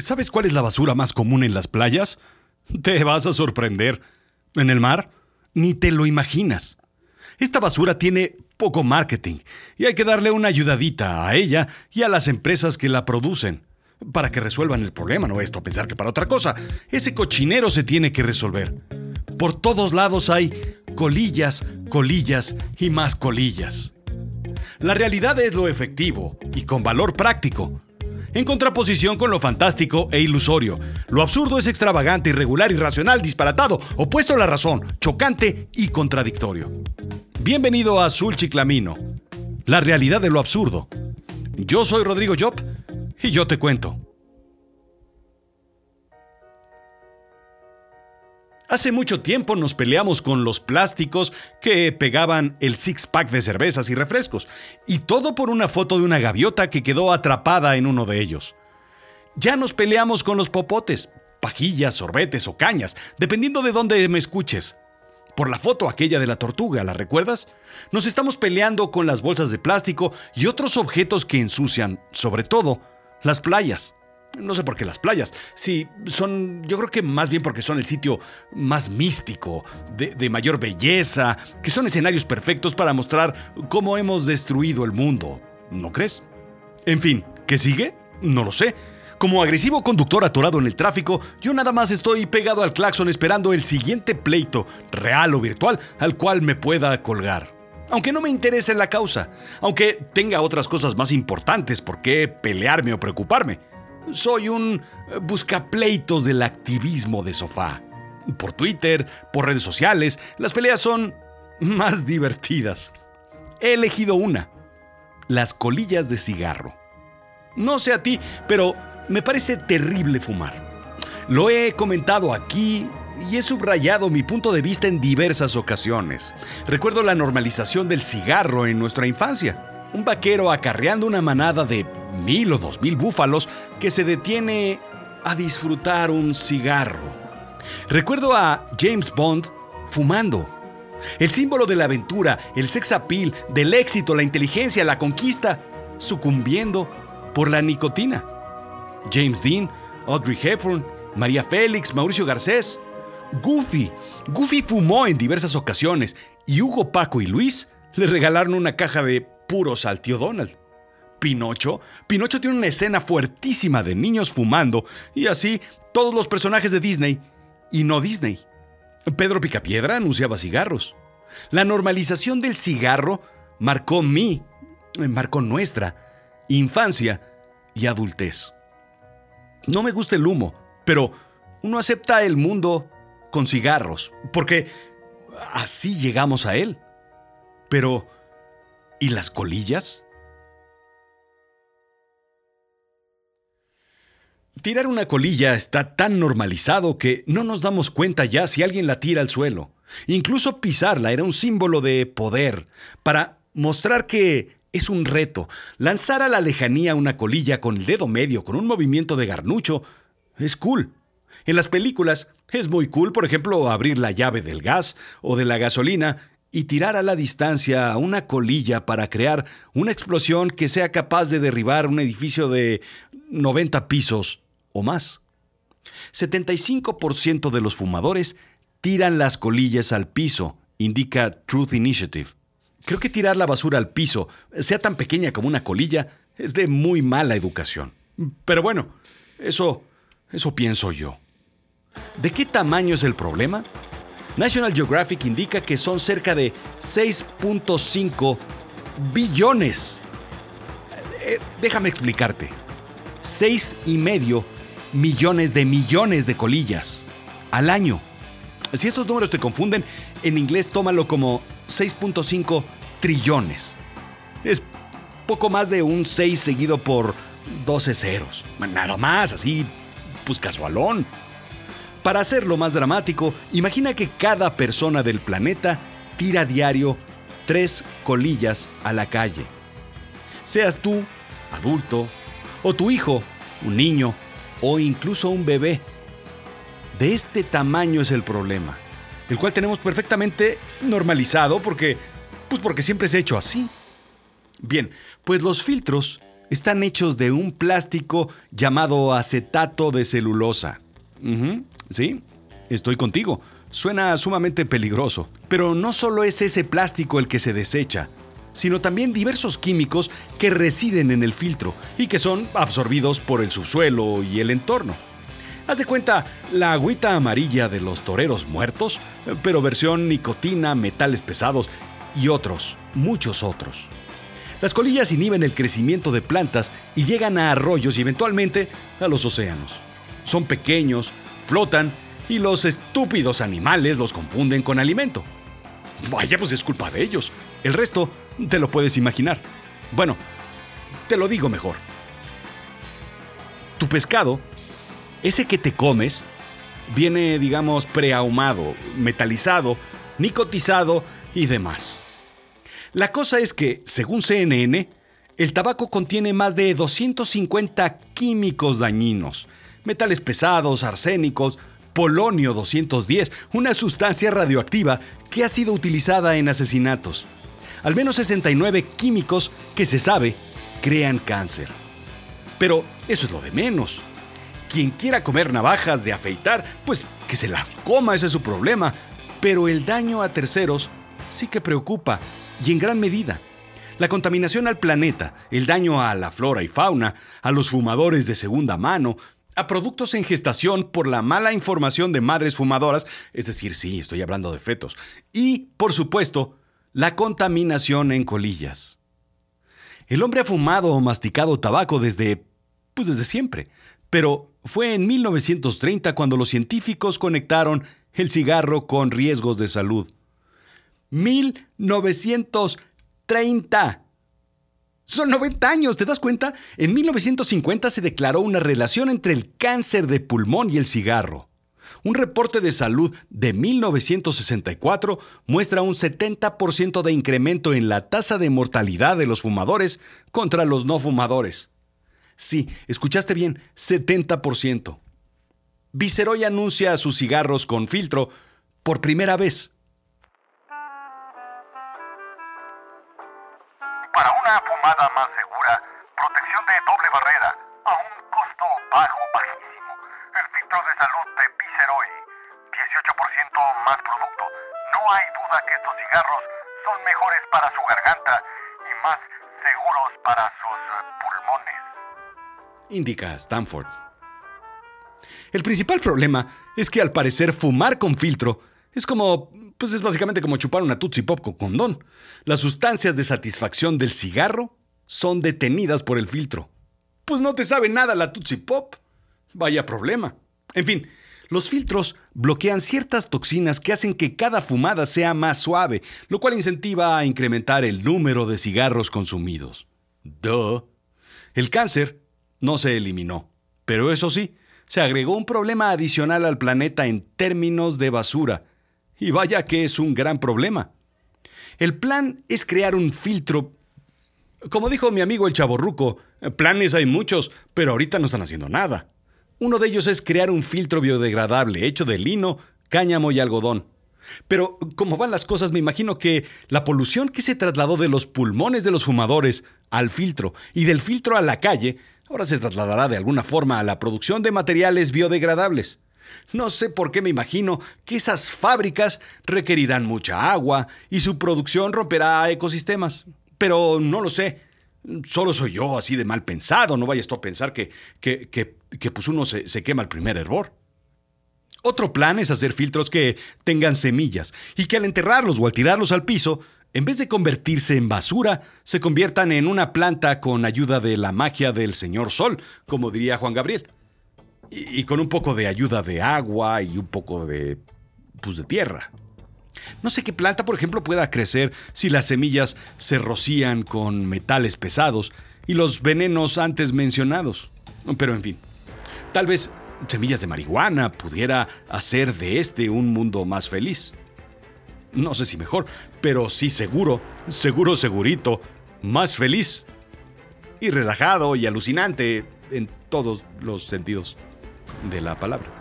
¿Sabes cuál es la basura más común en las playas? Te vas a sorprender. ¿En el mar? Ni te lo imaginas. Esta basura tiene poco marketing y hay que darle una ayudadita a ella y a las empresas que la producen para que resuelvan el problema, no esto pensar que para otra cosa. Ese cochinero se tiene que resolver. Por todos lados hay colillas, colillas y más colillas. La realidad es lo efectivo y con valor práctico. En contraposición con lo fantástico e ilusorio, lo absurdo es extravagante, irregular, irracional, disparatado, opuesto a la razón, chocante y contradictorio. Bienvenido a Azul Chiclamino, la realidad de lo absurdo. Yo soy Rodrigo Job y yo te cuento. Hace mucho tiempo nos peleamos con los plásticos que pegaban el six-pack de cervezas y refrescos, y todo por una foto de una gaviota que quedó atrapada en uno de ellos. Ya nos peleamos con los popotes, pajillas, sorbetes o cañas, dependiendo de dónde me escuches. Por la foto aquella de la tortuga, ¿la recuerdas? Nos estamos peleando con las bolsas de plástico y otros objetos que ensucian, sobre todo, las playas. No sé por qué las playas. Sí, son, yo creo que más bien porque son el sitio más místico, de, mayor belleza, que son escenarios perfectos para mostrar cómo hemos destruido el mundo. ¿No crees? En fin, ¿qué sigue? No lo sé. Como agresivo conductor atorado en el tráfico, yo nada más estoy pegado al claxon esperando el siguiente pleito, real o virtual, al cual me pueda colgar aunque no me interese la causa, aunque tenga otras cosas más importantes por qué pelearme o preocuparme. Soy un buscapleitos del activismo de sofá. Por Twitter, por redes sociales, las peleas son más divertidas. He elegido una, las colillas de cigarro. No sé a ti, pero me parece terrible fumar. Lo he comentado aquí y he subrayado mi punto de vista en diversas ocasiones. Recuerdo la normalización del cigarro en nuestra infancia. Un vaquero acarreando una manada de mil o dos mil búfalos que se detiene a disfrutar un cigarro. Recuerdo a James Bond fumando. El símbolo de la aventura, el sex appeal, del éxito, la inteligencia, la conquista, sucumbiendo por la nicotina. James Dean, Audrey Hepburn, María Félix, Mauricio Garcés, Goofy. Goofy fumó en diversas ocasiones y Hugo, Paco y Luis le regalaron una caja de puros al tío Donald. Pinocho. Pinocho tiene una escena fuertísima de niños fumando y así todos los personajes de Disney y no Disney. Pedro Picapiedra anunciaba cigarros. La normalización del cigarro marcó mi, marcó nuestra infancia y adultez. No me gusta el humo, pero uno acepta el mundo con cigarros, porque así llegamos a él. Pero, ¿y las colillas? Tirar una colilla está tan normalizado que no nos damos cuenta ya si alguien la tira al suelo. Incluso pisarla era un símbolo de poder, para mostrar que es un reto. Lanzar a la lejanía una colilla con el dedo medio, con un movimiento de garnucho, es cool. En las películas es muy cool, por ejemplo, abrir la llave del gas o de la gasolina y tirar a la distancia una colilla para crear una explosión que sea capaz de derribar un edificio de 90 pisos o más. 75% de los fumadores tiran las colillas al piso, indica Truth Initiative. Creo que tirar la basura al piso, sea tan pequeña como una colilla, es de muy mala educación. Pero bueno, eso, eso pienso yo. ¿De qué tamaño es el problema? National Geographic indica que son cerca de 6.5 billones. Eh, déjame explicarte. 6 y medio millones de millones de colillas al año. Si estos números te confunden, en inglés tómalo como 6.5 trillones. Es poco más de un 6 seguido por 12 ceros. Nada más, así, pues casualón. Para hacerlo más dramático, imagina que cada persona del planeta tira diario tres colillas a la calle. Seas tú, adulto, o tu hijo, un niño, o incluso un bebé. De este tamaño es el problema, el cual tenemos perfectamente normalizado porque, pues porque siempre se ha hecho así. Bien, pues los filtros están hechos de un plástico llamado acetato de celulosa. sí, estoy contigo. Suena sumamente peligroso. Pero no solo es ese plástico el que se desecha, sino también diversos químicos que residen en el filtro y que son absorbidos por el subsuelo y el entorno. Haz de cuenta la agüita amarilla de los toreros muertos, pero versión nicotina, metales pesados y otros, muchos otros. Las colillas inhiben el crecimiento de plantas y llegan a arroyos y eventualmente a los océanos. Son pequeños, flotan y los estúpidos animales los confunden con alimento. Vaya, pues es culpa de ellos. El resto te lo puedes imaginar. Bueno, te lo digo mejor. Tu pescado, ese que te comes, viene, digamos, preahumado, metalizado, nicotizado y demás. La cosa es que, según CNN, el tabaco contiene más de 250 químicos dañinos, metales pesados, arsénicos, polonio 210, una sustancia radioactiva que ha sido utilizada en asesinatos. Al menos 69 químicos que se sabe crean cáncer. Pero eso es lo de menos. Quien quiera comer navajas de afeitar, pues que se las coma, ese es su problema. Pero el daño a terceros sí que preocupa, y en gran medida. La contaminación al planeta, el daño a la flora y fauna, a los fumadores de segunda mano, a productos en gestación por la mala información de madres fumadoras, es decir, sí, estoy hablando de fetos, y, por supuesto, la contaminación en colillas. El hombre ha fumado o masticado tabaco desde, pues desde siempre, pero fue en 1930 cuando los científicos conectaron el cigarro con riesgos de salud. 1930. Son 90 años, ¿te das cuenta? En 1950 se declaró una relación entre el cáncer de pulmón y el cigarro. Un reporte de salud de 1964 muestra un 70% de incremento en la tasa de mortalidad de los fumadores contra los no fumadores. Sí, escuchaste bien, 70%. Viceroy anuncia sus cigarros con filtro por primera vez. Para una fumada más segura, protección de doble barrera, a un costo bajo, bajísimo. El filtro de salud de Viceroy, 18% más producto. No hay duda que estos cigarros son mejores para su garganta y más seguros para sus pulmones. Indica Stanford. El principal problema es que al parecer fumar con filtro es como pues es básicamente como chupar una Tootsie Pop con condón. Las sustancias de satisfacción del cigarro son detenidas por el filtro. Pues no te sabe nada la Tootsie Pop. Vaya problema. En fin, los filtros bloquean ciertas toxinas que hacen que cada fumada sea más suave, lo cual incentiva a incrementar el número de cigarros consumidos. Duh. El cáncer no se eliminó, pero eso sí, se agregó un problema adicional al planeta en términos de basura, y vaya que es un gran problema. El plan es crear un filtro. Como dijo mi amigo el chaborruco, planes hay muchos, pero ahorita no están haciendo nada. Uno de ellos es crear un filtro biodegradable hecho de lino, cáñamo y algodón. Pero como van las cosas, me imagino que la polución que se trasladó de los pulmones de los fumadores al filtro y del filtro a la calle, ahora se trasladará de alguna forma a la producción de materiales biodegradables. No sé por qué me imagino que esas fábricas requerirán mucha agua y su producción romperá ecosistemas. Pero no lo sé. Solo soy yo así de mal pensado. No vayas tú a pensar que, que, que, pues uno se, se quema el primer hervor. Otro plan es hacer filtros que tengan semillas y que al enterrarlos o al tirarlos al piso, en vez de convertirse en basura, se conviertan en una planta con ayuda de la magia del señor Sol, como diría Juan Gabriel y, con un poco de ayuda de agua y un poco de, pues, de tierra. No sé qué planta, por ejemplo, pueda crecer si las semillas se rocían con metales pesados y los venenos antes mencionados. Pero en fin, tal vez semillas de marihuana pudiera hacer de este un mundo más feliz. No sé si mejor, pero sí seguro, seguro, segurito, más feliz. Y relajado y alucinante en todos los sentidos de la palabra.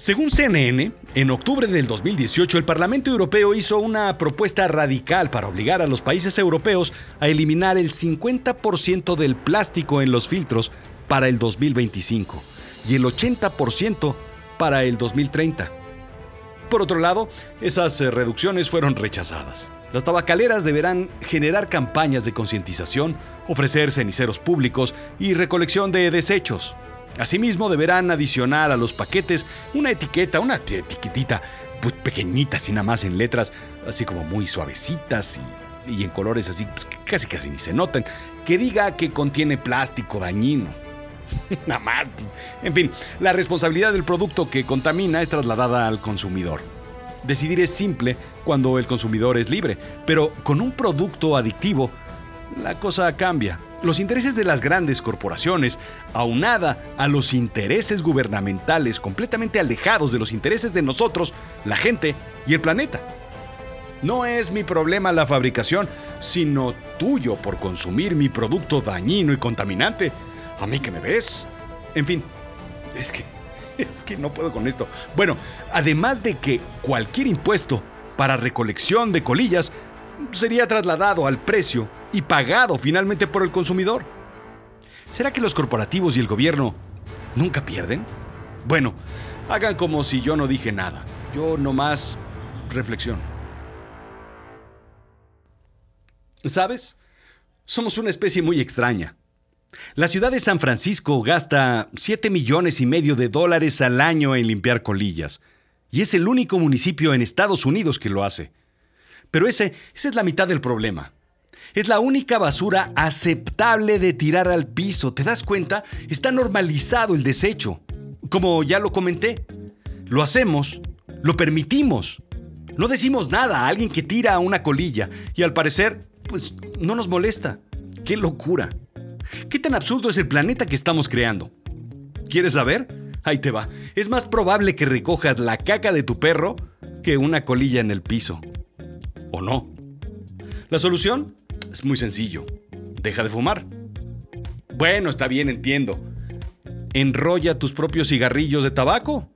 Según CNN, en octubre del 2018 el Parlamento Europeo hizo una propuesta radical para obligar a los países europeos a eliminar el 50% del plástico en los filtros para el 2025 y el 80% para el 2030. Por otro lado, esas eh, reducciones fueron rechazadas. Las tabacaleras deberán generar campañas de concientización, ofrecer ceniceros públicos y recolección de desechos. Asimismo, deberán adicionar a los paquetes una etiqueta, una etiquetita pues, pequeñita, así nada más en letras, así como muy suavecitas y, en colores así, pues, casi casi ni se notan, que diga que contiene plástico dañino. nada más, pues, en fin, la responsabilidad del producto que contamina es trasladada al consumidor. Decidir es simple cuando el consumidor es libre, pero con un producto adictivo, la cosa cambia. Los intereses de las grandes corporaciones, aunada a los intereses gubernamentales completamente alejados de los intereses de nosotros, la gente y el planeta. No es mi problema la fabricación, sino tuyo por consumir mi producto dañino y contaminante. A mí que me ves. En fin, es que es que no puedo con esto. Bueno, además de que cualquier impuesto para recolección de colillas sería trasladado al precio y pagado finalmente por el consumidor. ¿Será que los corporativos y el gobierno nunca pierden? Bueno, hagan como si yo no dije nada. Yo nomás reflexiono. ¿Sabes? Somos una especie muy extraña. La ciudad de San Francisco gasta 7 millones y medio de dólares al año en limpiar colillas, y es el único municipio en Estados Unidos que lo hace. Pero ese, esa es la mitad del problema. Es la única basura aceptable de tirar al piso. ¿Te das cuenta? Está normalizado el desecho. Como ya lo comenté, lo hacemos, lo permitimos. No decimos nada a alguien que tira una colilla y al parecer, pues no nos molesta. ¡Qué locura! ¿Qué tan absurdo es el planeta que estamos creando? ¿Quieres saber? Ahí te va. Es más probable que recojas la caca de tu perro que una colilla en el piso. ¿O no? La solución es muy sencillo. Deja de fumar. Bueno, está bien, entiendo. Enrolla tus propios cigarrillos de tabaco.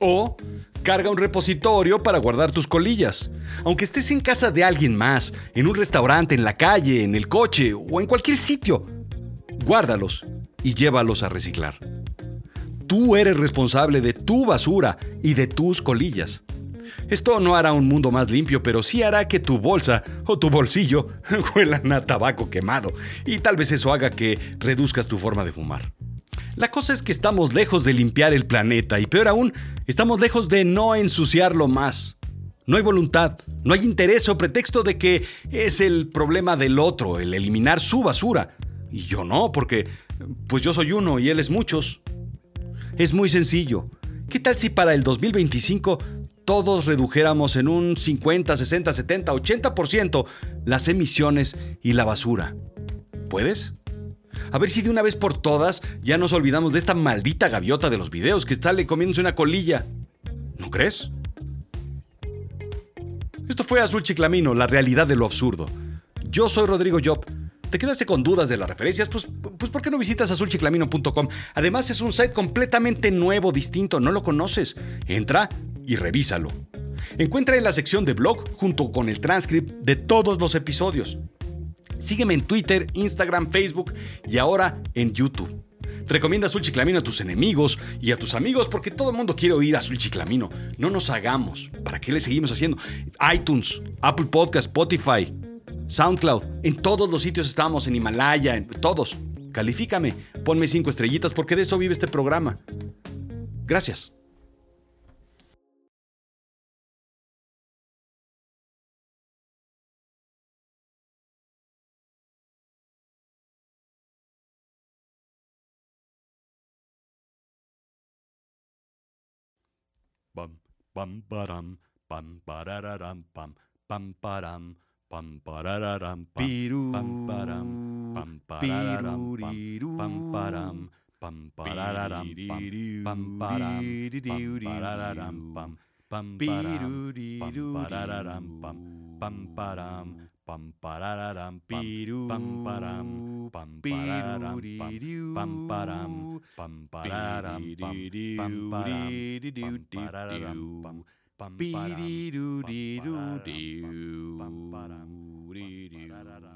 O carga un repositorio para guardar tus colillas. Aunque estés en casa de alguien más, en un restaurante, en la calle, en el coche o en cualquier sitio, guárdalos y llévalos a reciclar. Tú eres responsable de tu basura y de tus colillas. Esto no hará un mundo más limpio, pero sí hará que tu bolsa o tu bolsillo huelan a tabaco quemado, y tal vez eso haga que reduzcas tu forma de fumar. La cosa es que estamos lejos de limpiar el planeta y peor aún, estamos lejos de no ensuciarlo más. No hay voluntad, no hay interés o pretexto de que es el problema del otro, el eliminar su basura. Y yo no, porque pues yo soy uno y él es muchos. Es muy sencillo. ¿Qué tal si para el 2025 todos redujéramos en un 50, 60, 70, 80% las emisiones y la basura? ¿Puedes? A ver si de una vez por todas ya nos olvidamos de esta maldita gaviota de los videos que sale comiéndose una colilla. ¿No crees? Esto fue Azul Chiclamino, la realidad de lo absurdo. Yo soy Rodrigo Job. ¿Te quedaste con dudas de las referencias? Pues, pues ¿por qué no visitas azulchiclamino.com? Además es un site completamente nuevo, distinto, no lo conoces. Entra y revísalo. Encuentra en la sección de blog junto con el transcript de todos los episodios. Sígueme en Twitter, Instagram, Facebook y ahora en YouTube. Recomienda Azul Chiclamino a tus enemigos y a tus amigos porque todo el mundo quiere oír Azul Chiclamino. No nos hagamos. ¿Para qué le seguimos haciendo? iTunes, Apple Podcast, Spotify, SoundCloud. En todos los sitios estamos, en Himalaya, en todos. Califícame, ponme cinco estrellitas porque de eso vive este programa. Gracias. bum bum ba dum bum ba da da dum bum bum ba dum bum ba da da dum bum ba dum bum ba da da dum bum ba dum bum ba da da dum bum ba dum bum ba da da dum bum bum ba dum bum ba da da dum bum bum ba dum pam pararam pam pam param pam pararam pam pam param pam pararam pam pam param pam pararam pam pam pararam pam pararam